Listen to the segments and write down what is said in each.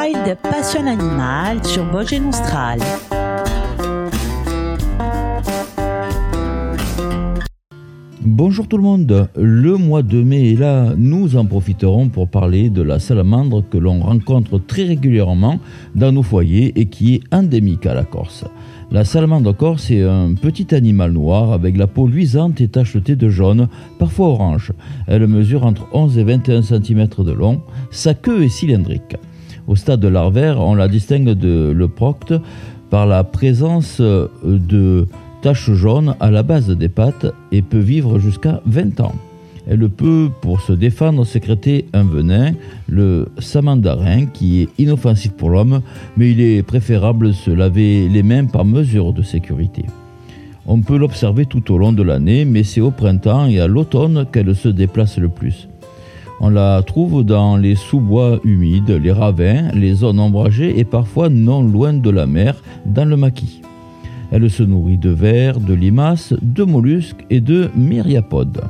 Wild Passion Animal sur Vosges Nostral. Bonjour tout le monde, le mois de mai est là, nous en profiterons pour parler de la salamandre que l'on rencontre très régulièrement dans nos foyers et qui est endémique à la Corse. La salamandre corse est un petit animal noir avec la peau luisante et tachetée de jaune, parfois orange. Elle mesure entre 11 et 21 cm de long, sa queue est cylindrique. Au stade larvaire, on la distingue de l'euprocte par la présence de taches jaunes à la base des pattes et peut vivre jusqu'à 20 ans. Elle peut, pour se défendre, sécréter un venin, le samandarin, qui est inoffensif pour l'homme, mais il est préférable de se laver les mains par mesure de sécurité. On peut l'observer tout au long de l'année, mais c'est au printemps et à l'automne qu'elle se déplace le plus. On la trouve dans les sous-bois humides, les ravins, les zones ombragées et parfois non loin de la mer, dans le maquis. Elle se nourrit de vers, de limaces, de mollusques et de myriapodes.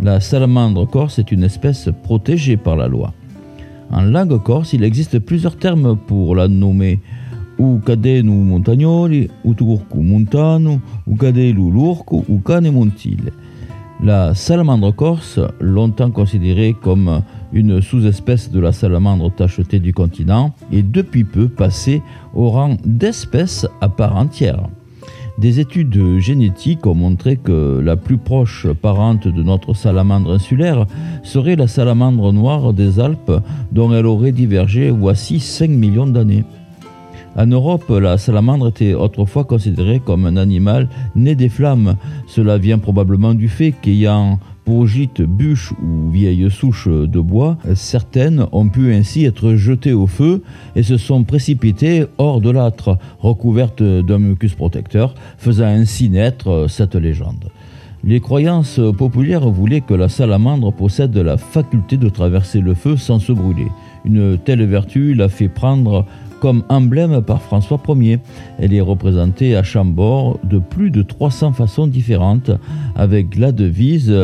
La salamandre corse est une espèce protégée par la loi. En langue corse, il existe plusieurs termes pour la nommer. ou cadenu montagnoli, ou turcu montano, ou cadelu ou cane montile. La salamandre corse, longtemps considérée comme une sous-espèce de la salamandre tachetée du continent, est depuis peu passée au rang d'espèce à part entière. Des études génétiques ont montré que la plus proche parente de notre salamandre insulaire serait la salamandre noire des Alpes dont elle aurait divergé voici 5 millions d'années. En Europe, la salamandre était autrefois considérée comme un animal né des flammes. Cela vient probablement du fait qu'ayant pour gîte bûches ou vieilles souches de bois, certaines ont pu ainsi être jetées au feu et se sont précipitées hors de l'âtre, recouvertes d'un mucus protecteur, faisant ainsi naître cette légende. Les croyances populaires voulaient que la salamandre possède la faculté de traverser le feu sans se brûler. Une telle vertu l'a fait prendre comme emblème par François Ier. Elle est représentée à Chambord de plus de 300 façons différentes avec la devise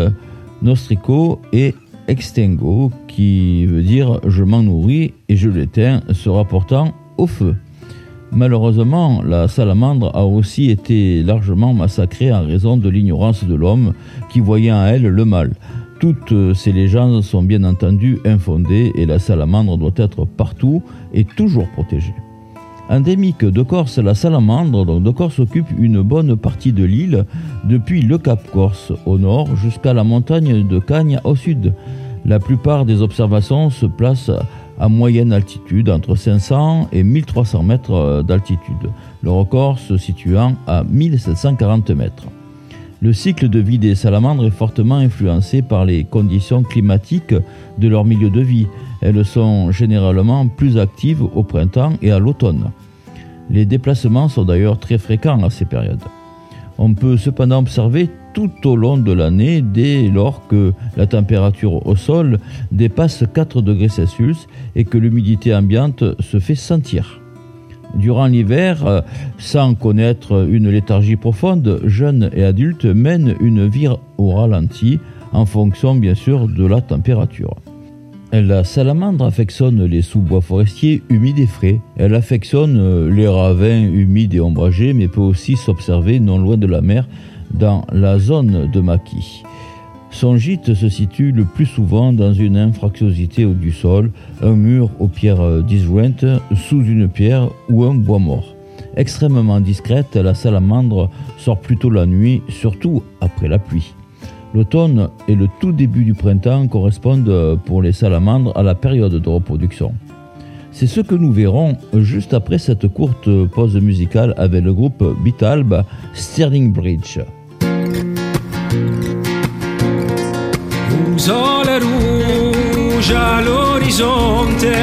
Nostrico et Extingo, qui veut dire je m'en nourris et je l'éteins, se rapportant au feu. Malheureusement, la salamandre a aussi été largement massacrée en raison de l'ignorance de l'homme qui voyait en elle le mal. Toutes ces légendes sont bien entendu infondées et la salamandre doit être partout et toujours protégée. Endémique de Corse, la salamandre de Corse occupe une bonne partie de l'île, depuis le Cap Corse au nord jusqu'à la montagne de Cagnes au sud. La plupart des observations se placent à moyenne altitude, entre 500 et 1300 mètres d'altitude, le record se situant à 1740 mètres. Le cycle de vie des salamandres est fortement influencé par les conditions climatiques de leur milieu de vie. Elles sont généralement plus actives au printemps et à l'automne. Les déplacements sont d'ailleurs très fréquents à ces périodes. On peut cependant observer tout au long de l'année dès lors que la température au sol dépasse 4 degrés Celsius et que l'humidité ambiante se fait sentir. Durant l'hiver, euh, sans connaître une léthargie profonde, jeunes et adultes mènent une vie au ralenti en fonction bien sûr de la température. La salamandre affectionne les sous-bois forestiers humides et frais. Elle affectionne euh, les ravins humides et ombragés, mais peut aussi s'observer non loin de la mer dans la zone de maquis. Son gîte se situe le plus souvent dans une infractuosité du sol, un mur aux pierres disjointes, sous une pierre ou un bois mort. Extrêmement discrète, la salamandre sort plutôt la nuit, surtout après la pluie. L'automne et le tout début du printemps correspondent pour les salamandres à la période de reproduction. C'est ce que nous verrons juste après cette courte pause musicale avec le groupe Bitalb Sterling Bridge. Sole rouge all'orizzonte,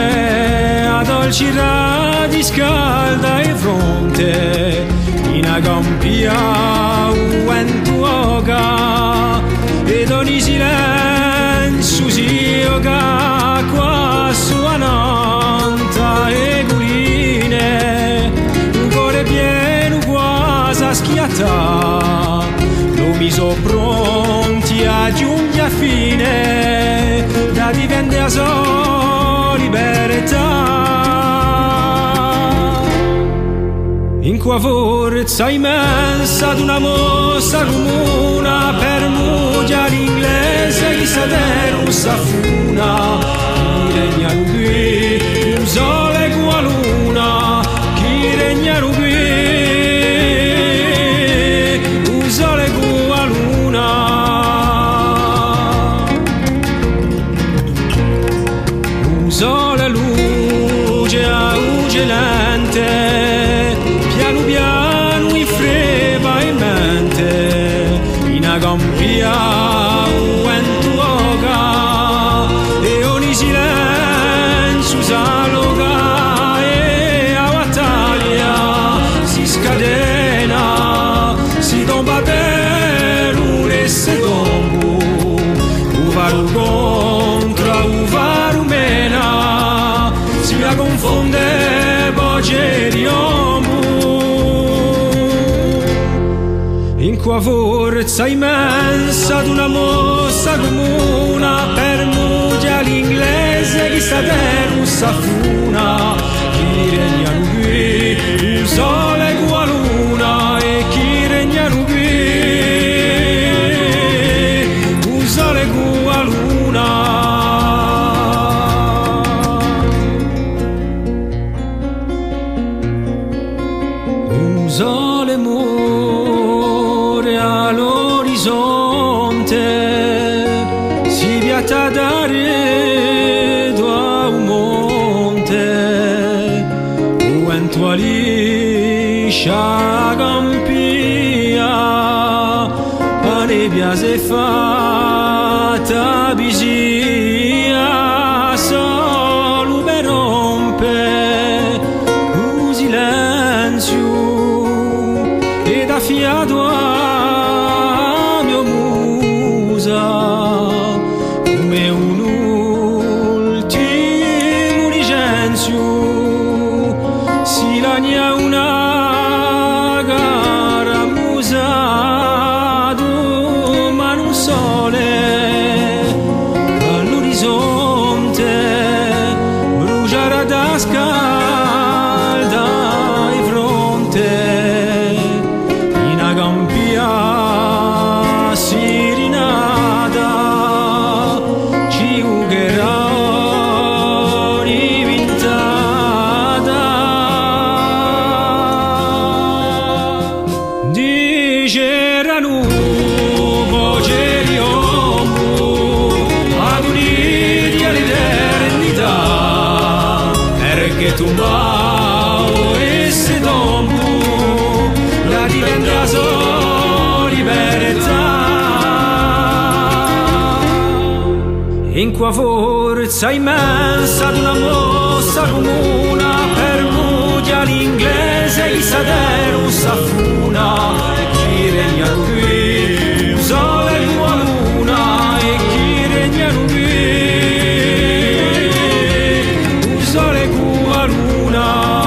dolci radi scalda e fronte, in agampia ed ogni silenzio si yoga qua suonanta e guline un cuore pieno quasi a schiatta lo miso pronti via giunge a fine da divenne a sua libertà in qua forza immensa d'una mossa comuna, per mugia l'inglese di sederu safuna chi regna rugui un sole qua luna chi regna rugui qua forza immensa d'una mossa comuna per mugia l'inglese chi sa der safuna piatta dare a un monte un vento liscia campia la diventa solo libertà. In qua forza immensa d'una mossa comuna per mugia l'inglese chi sa der safuna e chi regna qui sole e una luna e chi regna qui sole e una luna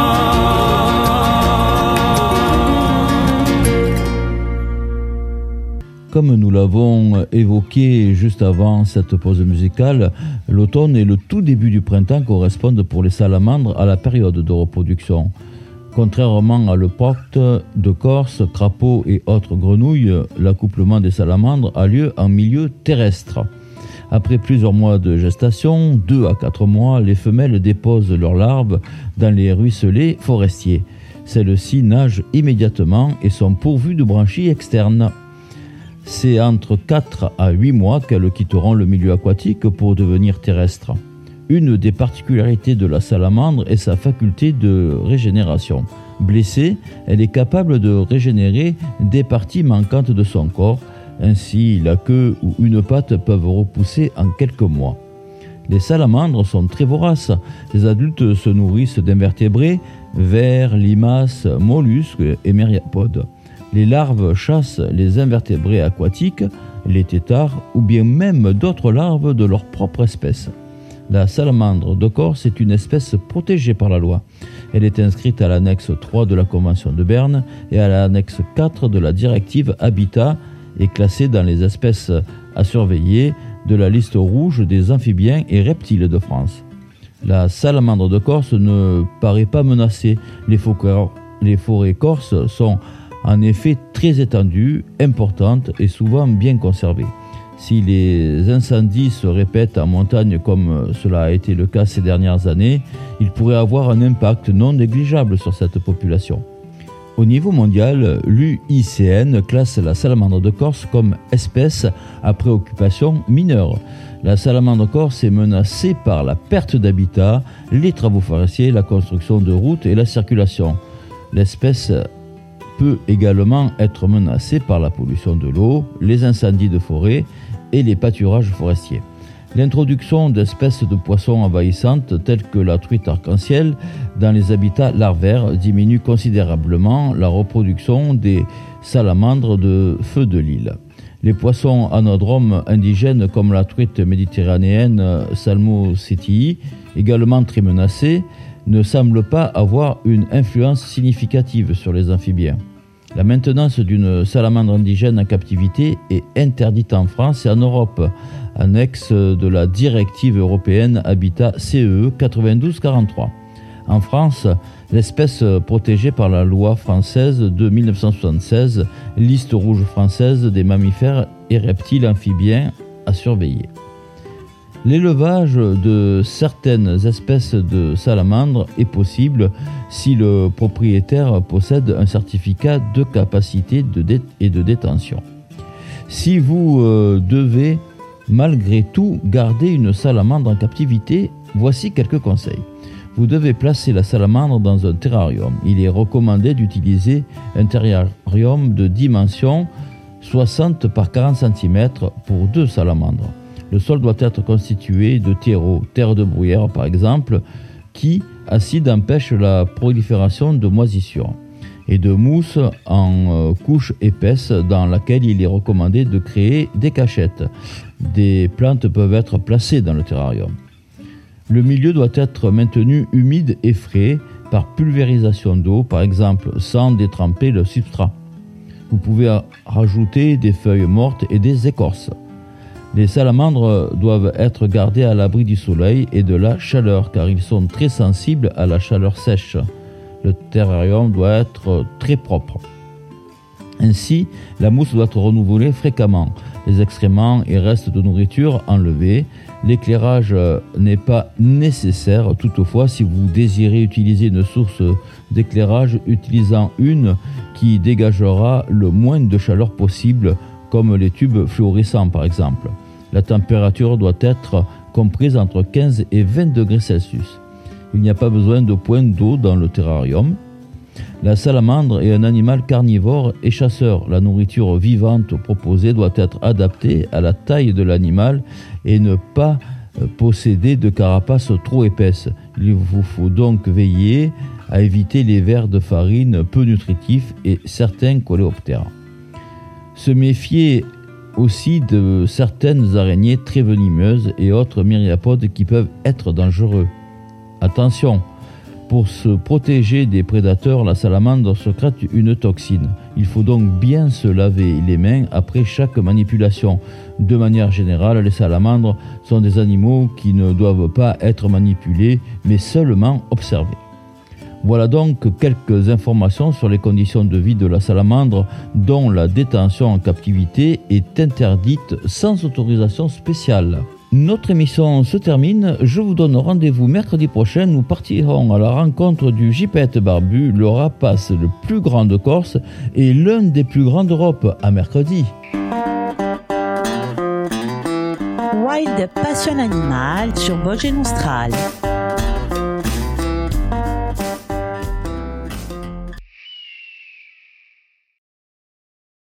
Comme nous l'avons évoqué juste avant cette pause musicale, l'automne et le tout début du printemps correspondent pour les salamandres à la période de reproduction. Contrairement à l'euporte de Corse, crapauds et autres grenouilles, l'accouplement des salamandres a lieu en milieu terrestre. Après plusieurs mois de gestation, 2 à 4 mois, les femelles déposent leurs larves dans les ruisselets forestiers. Celles-ci nagent immédiatement et sont pourvues de branchies externes. C'est entre 4 à 8 mois qu'elles quitteront le milieu aquatique pour devenir terrestres. Une des particularités de la salamandre est sa faculté de régénération. Blessée, elle est capable de régénérer des parties manquantes de son corps. Ainsi, la queue ou une patte peuvent repousser en quelques mois. Les salamandres sont très voraces. Les adultes se nourrissent d'invertébrés, vers, limaces, mollusques et myriapodes. Les larves chassent les invertébrés aquatiques, les têtards ou bien même d'autres larves de leur propre espèce. La salamandre de Corse est une espèce protégée par la loi. Elle est inscrite à l'annexe 3 de la Convention de Berne et à l'annexe 4 de la directive Habitat et classée dans les espèces à surveiller de la liste rouge des amphibiens et reptiles de France. La salamandre de Corse ne paraît pas menacée. Les forêts corses sont en effet très étendues, importantes et souvent bien conservées. Si les incendies se répètent en montagne comme cela a été le cas ces dernières années, ils pourraient avoir un impact non négligeable sur cette population. Au niveau mondial, l'UICN classe la salamandre de Corse comme espèce à préoccupation mineure. La salamandre corse est menacée par la perte d'habitat, les travaux forestiers, la construction de routes et la circulation. L'espèce peut également être menacée par la pollution de l'eau, les incendies de forêt et les pâturages forestiers. L'introduction d'espèces de poissons envahissantes telles que la truite arc-en-ciel dans les habitats larvaires diminue considérablement la reproduction des salamandres de feu de l'île. Les poissons anodromes indigènes comme la truite méditerranéenne Salmo-Cetii, également très menacée, ne semblent pas avoir une influence significative sur les amphibiens. La maintenance d'une salamandre indigène en captivité est interdite en France et en Europe, annexe de la directive européenne Habitat CE 9243. En France, l'espèce protégée par la loi française de 1976, liste rouge française des mammifères et reptiles amphibiens à surveiller. L'élevage de certaines espèces de salamandres est possible si le propriétaire possède un certificat de capacité de et de détention. Si vous euh, devez malgré tout garder une salamandre en captivité, voici quelques conseils. Vous devez placer la salamandre dans un terrarium. Il est recommandé d'utiliser un terrarium de dimension 60 par 40 cm pour deux salamandres. Le sol doit être constitué de terreau, terre de bruyère par exemple, qui, acide, empêche la prolifération de moisissures, et de mousse en euh, couche épaisse dans laquelle il est recommandé de créer des cachettes. Des plantes peuvent être placées dans le terrarium. Le milieu doit être maintenu humide et frais par pulvérisation d'eau, par exemple sans détremper le substrat. Vous pouvez rajouter des feuilles mortes et des écorces. Les salamandres doivent être gardés à l'abri du soleil et de la chaleur car ils sont très sensibles à la chaleur sèche. Le terrarium doit être très propre. Ainsi, la mousse doit être renouvelée fréquemment, les excréments et restes de nourriture enlevés. L'éclairage n'est pas nécessaire, toutefois, si vous désirez utiliser une source d'éclairage, utilisant une qui dégagera le moins de chaleur possible, comme les tubes fluorescents par exemple. La température doit être comprise entre 15 et 20 degrés Celsius. Il n'y a pas besoin de point d'eau dans le terrarium. La salamandre est un animal carnivore et chasseur. La nourriture vivante proposée doit être adaptée à la taille de l'animal et ne pas euh, posséder de carapace trop épaisse. Il vous faut donc veiller à éviter les vers de farine peu nutritifs et certains coléoptères. Se méfier aussi de certaines araignées très venimeuses et autres myriapodes qui peuvent être dangereux. Attention, pour se protéger des prédateurs, la salamandre secrète une toxine. Il faut donc bien se laver les mains après chaque manipulation. De manière générale, les salamandres sont des animaux qui ne doivent pas être manipulés, mais seulement observés. Voilà donc quelques informations sur les conditions de vie de la salamandre dont la détention en captivité est interdite sans autorisation spéciale. Notre émission se termine. Je vous donne rendez-vous mercredi prochain. Nous partirons à la rencontre du gypaète barbu, le rapace le plus grand de Corse et l'un des plus grands d'Europe. À mercredi. Wild Passion Animal sur Austral.